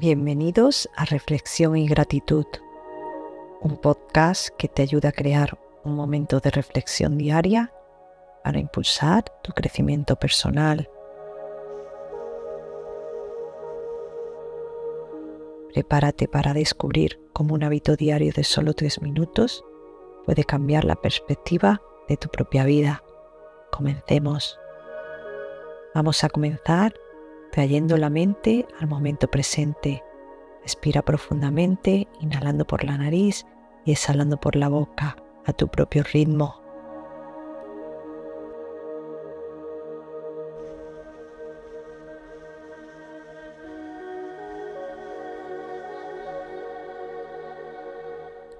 Bienvenidos a Reflexión y Gratitud, un podcast que te ayuda a crear un momento de reflexión diaria para impulsar tu crecimiento personal. Prepárate para descubrir cómo un hábito diario de solo tres minutos puede cambiar la perspectiva de tu propia vida. Comencemos. Vamos a comenzar trayendo la mente al momento presente. Respira profundamente, inhalando por la nariz y exhalando por la boca a tu propio ritmo.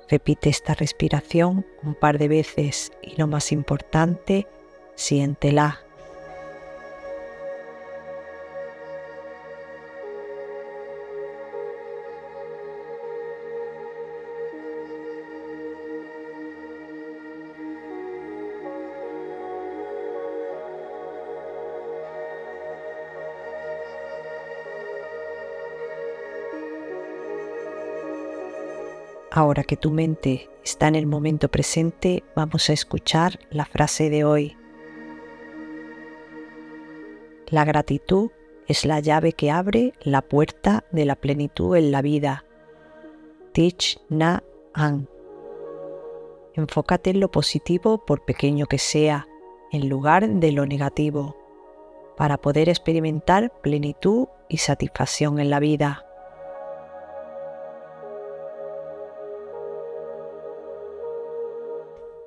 Repite esta respiración un par de veces y lo más importante, siéntela Ahora que tu mente está en el momento presente, vamos a escuchar la frase de hoy. La gratitud es la llave que abre la puerta de la plenitud en la vida. Tich Na An. Enfócate en lo positivo por pequeño que sea, en lugar de lo negativo, para poder experimentar plenitud y satisfacción en la vida.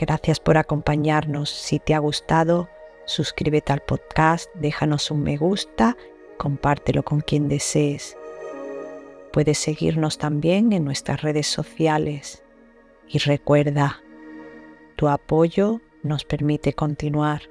Gracias por acompañarnos. Si te ha gustado, suscríbete al podcast, déjanos un me gusta, compártelo con quien desees. Puedes seguirnos también en nuestras redes sociales. Y recuerda, tu apoyo nos permite continuar.